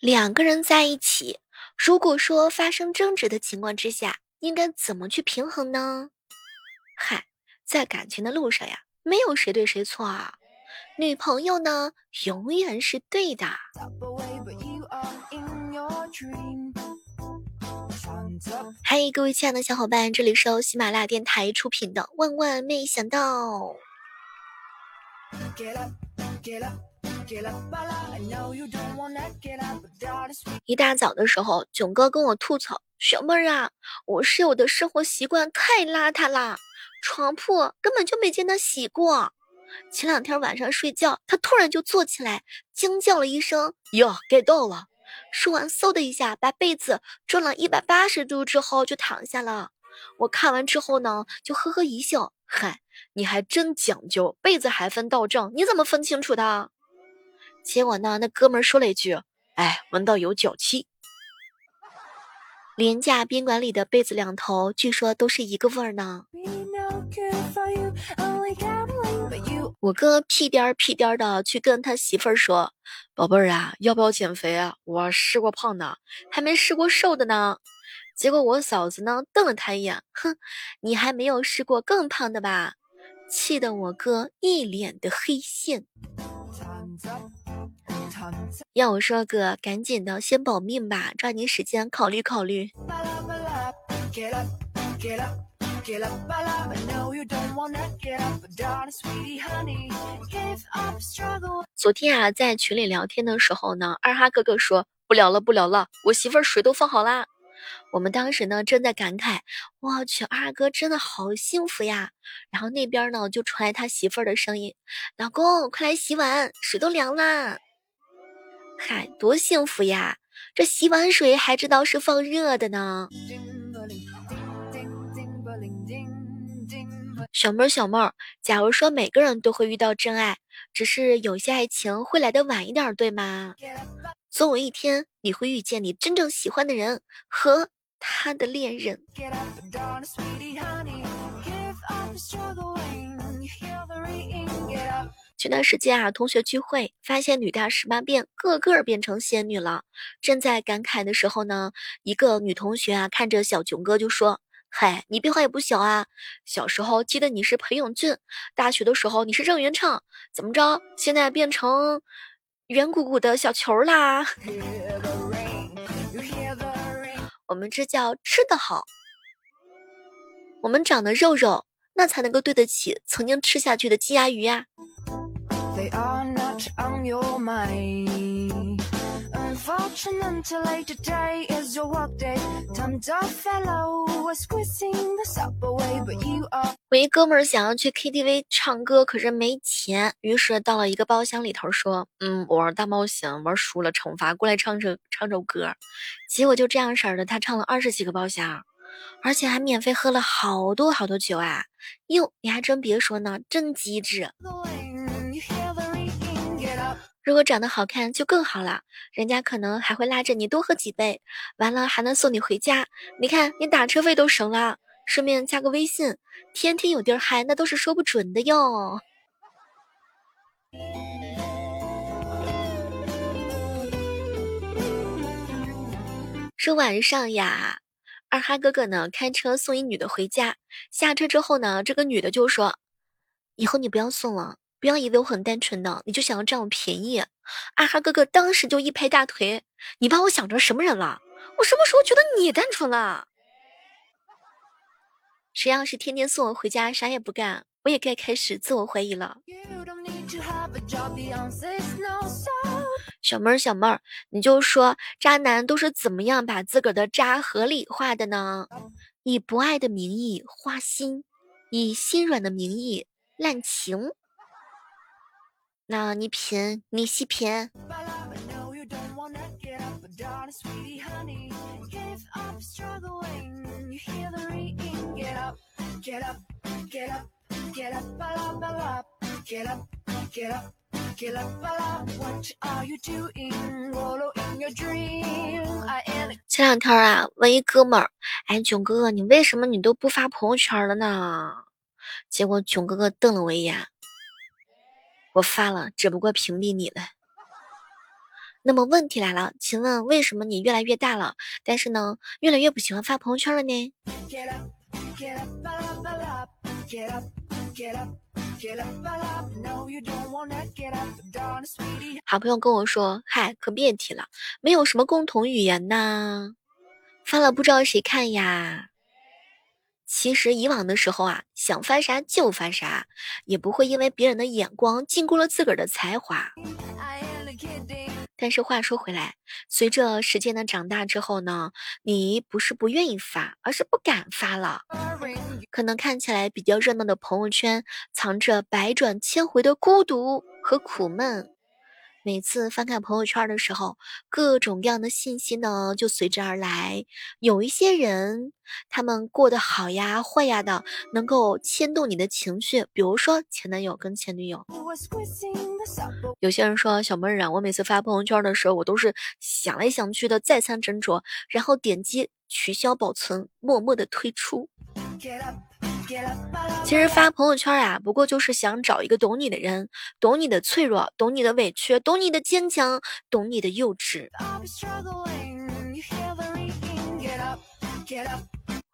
两个人在一起，如果说发生争执的情况之下，应该怎么去平衡呢？嗨，在感情的路上呀，没有谁对谁错啊。女朋友呢，永远是对的。嗨，各位亲爱的小伙伴，这里是由喜马拉雅电台出品的《万万没想到》。一大早的时候，囧哥跟我吐槽：“小妹儿啊，我室友的生活习惯太邋遢啦，床铺根本就没见他洗过。前两天晚上睡觉，他突然就坐起来，惊叫了一声：‘哟，该到了！’说完，嗖的一下把被子转了一百八十度之后就躺下了。我看完之后呢，就呵呵一笑：‘嗨，你还真讲究，被子还分倒正，你怎么分清楚的？’”结果呢？那哥们说了一句：“哎，闻到有脚气。”廉价宾馆里的被子两头，据说都是一个味儿呢。我哥屁颠儿屁颠儿的去跟他媳妇儿说：“宝贝儿啊，要不要减肥啊？我试过胖的，还没试过瘦的呢。”结果我嫂子呢瞪了他一眼：“哼，你还没有试过更胖的吧？”气得我哥一脸的黑线。要我说哥，赶紧的，先保命吧，抓紧时间考虑考虑。昨天啊，在群里聊天的时候呢，二哈哥哥说不聊了不聊了，我媳妇儿水都放好啦。我们当时呢正在感慨，我去，二哥真的好幸福呀。然后那边呢就传来他媳妇儿的声音：“老公，快来洗碗，水都凉啦。”嗨，多幸福呀！这洗碗水还知道是放热的呢。小妹儿，小妹儿，假如说每个人都会遇到真爱，只是有些爱情会来的晚一点，对吗？总有一天你会遇见你真正喜欢的人和他的恋人。前段时间啊，同学聚会，发现女大十八变，个个变成仙女了。正在感慨的时候呢，一个女同学啊，看着小囧哥就说：“嗨，你变化也不小啊！小时候记得你是裴勇俊，大学的时候你是郑元畅，怎么着，现在变成圆鼓鼓的小球啦？” 我们这叫吃得好，我们长得肉肉，那才能够对得起曾经吃下去的鸡鸭鱼呀。我一哥们儿想要去 KTV 唱歌，可是没钱，于是到了一个包厢里头说：“嗯，我玩大冒险玩输了，惩罚过来唱首唱首歌。”结果就这样式儿的，他唱了二十几个包厢，而且还免费喝了好多好多酒啊！哟，你还真别说呢，真机智。如果长得好看就更好了，人家可能还会拉着你多喝几杯，完了还能送你回家。你看你打车费都省了，顺便加个微信，天天有地儿嗨，那都是说不准的哟。说晚上呀，二哈哥哥呢开车送一女的回家，下车之后呢，这个女的就说：“以后你不要送了。”不要以为我很单纯的，你就想要占我便宜。二哈哥哥当时就一拍大腿：“你把我想成什么人了？我什么时候觉得你单纯了？谁要是天天送我回家，啥也不干，我也该开始自我怀疑了。” 小妹儿，小妹儿，你就说渣男都是怎么样把自个儿的渣合理化的呢？以不爱的名义花心，以心软的名义滥情。那你品，你细品。前两天啊，问一哥们儿，哎，囧哥哥，你为什么你都不发朋友圈了呢？结果囧哥哥瞪了我一眼。我发了，只不过屏蔽你了。那么问题来了，请问为什么你越来越大了，但是呢，越来越不喜欢发朋友圈了呢？好朋友跟我说：“嗨，可别提了，没有什么共同语言呐，发了不知道谁看呀。”其实以往的时候啊，想翻啥就翻啥，也不会因为别人的眼光禁锢了自个儿的才华。但是话说回来，随着时间的长大之后呢，你不是不愿意发，而是不敢发了。可能看起来比较热闹的朋友圈，藏着百转千回的孤独和苦闷。每次翻看朋友圈的时候，各种各样的信息呢就随之而来。有一些人，他们过得好呀、坏呀的，能够牵动你的情绪。比如说前男友跟前女友。有些人说小妹儿啊，我每次发朋友圈的时候，我都是想来想去的，再三斟酌，然后点击取消保存，默默的退出。其实发朋友圈啊，不过就是想找一个懂你的人，懂你的脆弱，懂你的委屈，懂你的坚强，懂你的幼稚。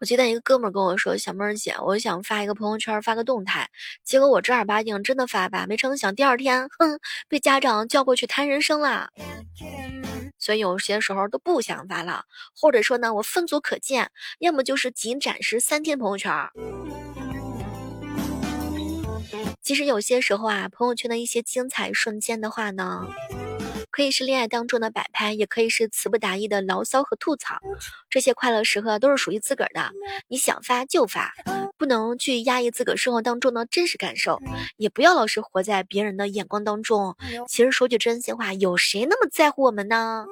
我记得一个哥们跟我说：“小妹儿姐，我想发一个朋友圈，发个动态。结果我正儿八经真的发吧，没成想第二天，哼，被家长叫过去谈人生了。所以有些时候都不想发了，或者说呢，我分组可见，要么就是仅展示三天朋友圈。”其实有些时候啊，朋友圈的一些精彩瞬间的话呢，可以是恋爱当中的摆拍，也可以是词不达意的牢骚和吐槽。这些快乐时刻都是属于自个儿的，你想发就发，不能去压抑自个儿生活当中的真实感受，也不要老是活在别人的眼光当中。其实说句真心话，有谁那么在乎我们呢？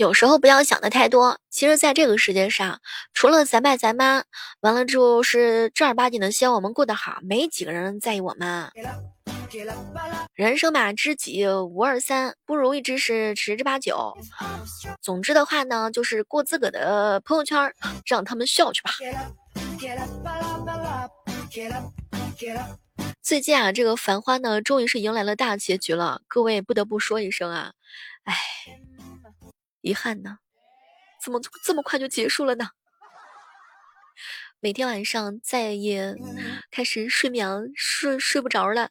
有时候不要想的太多。其实，在这个世界上，除了咱爸咱妈，完了之后是正儿八经的希望我们过得好，没几个人在意我们。人生嘛，知己无二三，不如意之事十之八九。总之的话呢，就是过自个儿的朋友圈，让他们笑去吧。最近啊，这个繁花呢，终于是迎来了大结局了。各位不得不说一声啊，哎。遗憾呢，怎么这么快就结束了呢？每天晚上再也开始睡眠睡睡不着了。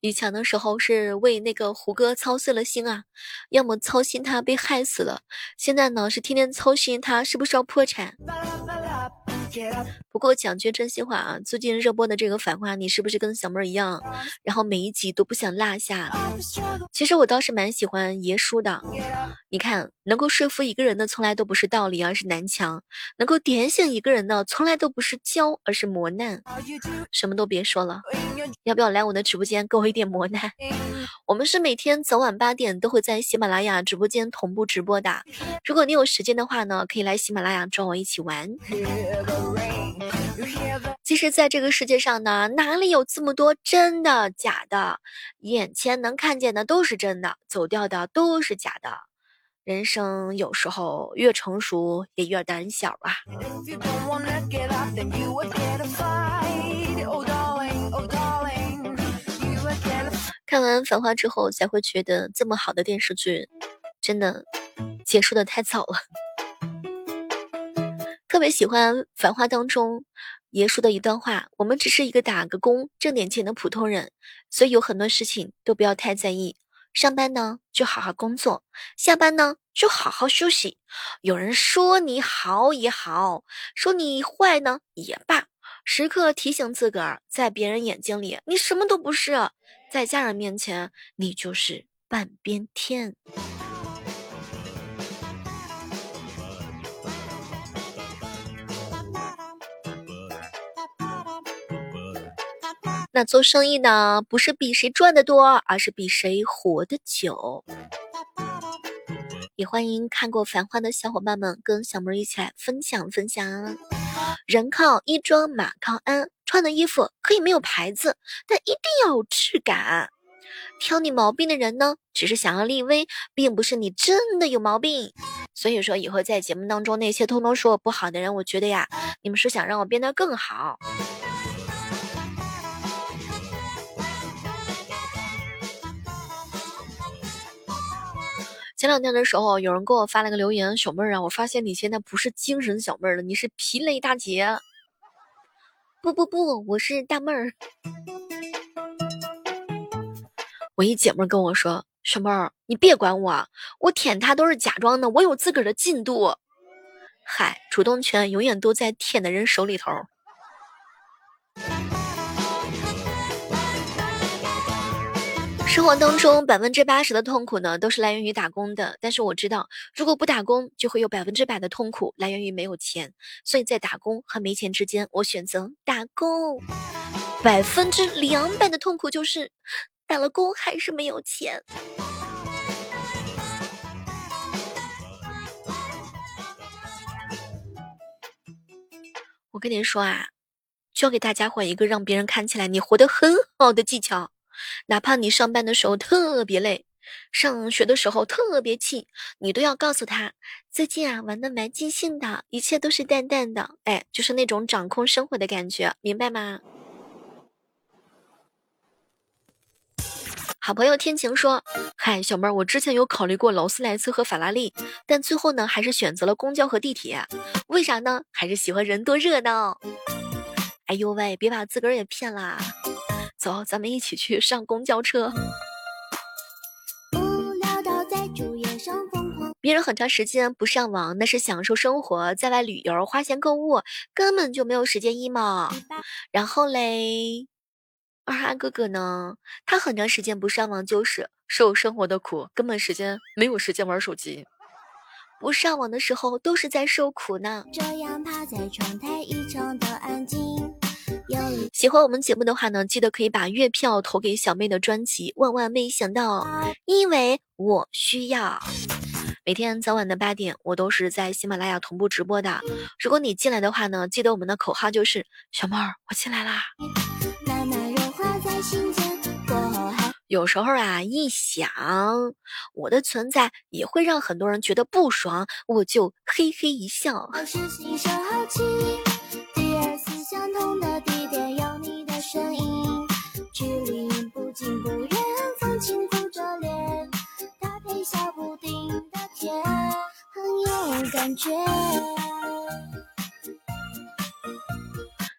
以前的时候是为那个胡歌操碎了心啊，要么操心他被害死了。现在呢是天天操心他是不是要破产。不过讲句真心话啊，最近热播的这个《繁花》，你是不是跟小妹儿一样，然后每一集都不想落下？其实我倒是蛮喜欢爷叔的。你看，能够说服一个人的从来都不是道理，而是南墙；能够点醒一个人的从来都不是教，而是磨难。什么都别说了，要不要来我的直播间给我一点磨难？我们是每天早晚八点都会在喜马拉雅直播间同步直播的。如果你有时间的话呢，可以来喜马拉雅找我一起玩。其实，在这个世界上呢，哪里有这么多真的假的？眼前能看见的都是真的，走掉的都是假的。人生有时候越成熟也越胆小啊。看完《繁花》之后，才会觉得这么好的电视剧，真的结束的太早了。特别喜欢《繁花》当中爷说的一段话：“我们只是一个打个工挣点钱的普通人，所以有很多事情都不要太在意。上班呢就好好工作，下班呢就好好休息。有人说你好也好，说你坏呢也罢，时刻提醒自个儿，在别人眼睛里你什么都不是，在家人面前你就是半边天。”那做生意呢，不是比谁赚的多，而是比谁活得久。也欢迎看过《繁花》的小伙伴们跟小妹一起来分享分享。人靠衣装，马靠鞍，穿的衣服可以没有牌子，但一定要有质感。挑你毛病的人呢，只是想要立威，并不是你真的有毛病。所以说，以后在节目当中那些通通说我不好的人，我觉得呀，你们是想让我变得更好。前两天的时候，有人给我发了个留言：“小妹儿啊，我发现你现在不是精神小妹儿了，你是疲累大姐。”不不不，我是大妹儿。我一姐妹跟我说：“小妹儿，你别管我，我舔他都是假装的，我有自个儿的进度。”嗨，主动权永远都在舔的人手里头。生活当中百分之八十的痛苦呢，都是来源于打工的。但是我知道，如果不打工，就会有百分之百的痛苦来源于没有钱。所以在打工和没钱之间，我选择打工。百分之两百的痛苦就是打了工还是没有钱。我跟你说啊，教给大家伙一个让别人看起来你活得很好的技巧。哪怕你上班的时候特别累，上学的时候特别气，你都要告诉他，最近啊玩的蛮尽兴的，一切都是淡淡的，哎，就是那种掌控生活的感觉，明白吗？好朋友天晴说：“嗨，小妹儿，我之前有考虑过劳斯莱斯和法拉利，但最后呢，还是选择了公交和地铁，为啥呢？还是喜欢人多热闹。哎呦喂，别把自个儿也骗啦！”走，咱们一起去上公交车。别人很长时间不上网，那是享受生活，在外旅游、花钱购物，根本就没有时间 emo。然后嘞，二哈哥哥呢？他很长时间不上网，就是受生活的苦，根本时间没有时间玩手机。不上网的时候，都是在受苦呢。这样趴在窗台，异常的安静。喜欢我们节目的话呢，记得可以把月票投给小妹的专辑。万万没想到，因为我需要每天早晚的八点，我都是在喜马拉雅同步直播的。如果你进来的话呢，记得我们的口号就是“小妹儿，我进来啦”。有时候啊，一想我的存在也会让很多人觉得不爽，我就嘿嘿一笑。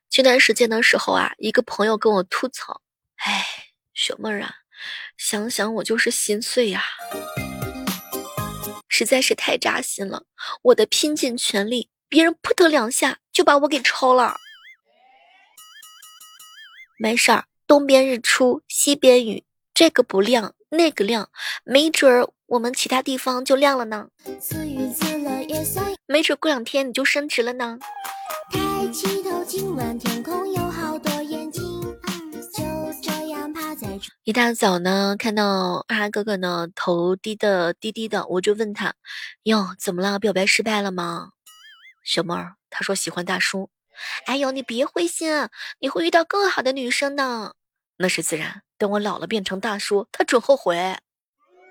这段时间的时候啊，一个朋友跟我吐槽：“哎，雪妹儿啊，想想我就是心碎呀，实在是太扎心了。我的拼尽全力，别人扑腾两下就把我给超了。没事儿，东边日出西边雨，这个不亮那个亮，没准儿我们其他地方就亮了呢。”没准过两天你就升职了呢。一大早呢，看到二哈哥哥呢头低的低低的，我就问他：“哟，怎么了？表白失败了吗？”小妹儿他说喜欢大叔。哎呦，你别灰心，你会遇到更好的女生的，那是自然。等我老了变成大叔，他准后悔。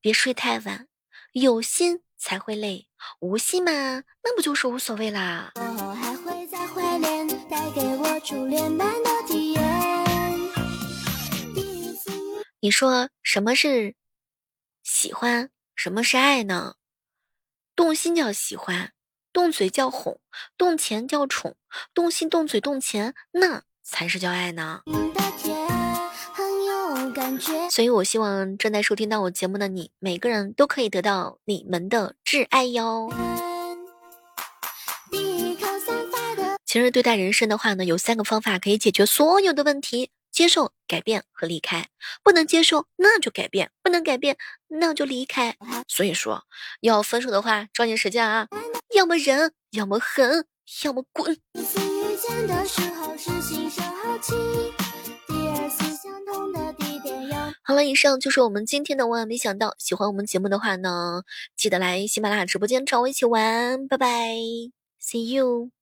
别睡太晚，有心才会累，无心嘛，那不就是无所谓啦。你说什么是喜欢，什么是爱呢？动心叫喜欢，动嘴叫哄，动钱叫宠，动心动嘴动钱，那才是叫爱呢。所以，我希望正在收听到我节目的你，每个人都可以得到你们的挚爱哟。其实，对待人生的话呢，有三个方法可以解决所有的问题，接受改变和离开，不能接受那就改变，不能改变那就离开。所以说，要分手的话，抓紧时间啊，要么忍，要么狠，要么滚。好了，以上就是我们今天的万万没想到。喜欢我们节目的话呢，记得来喜马拉雅直播间找我一起玩，拜拜，See you。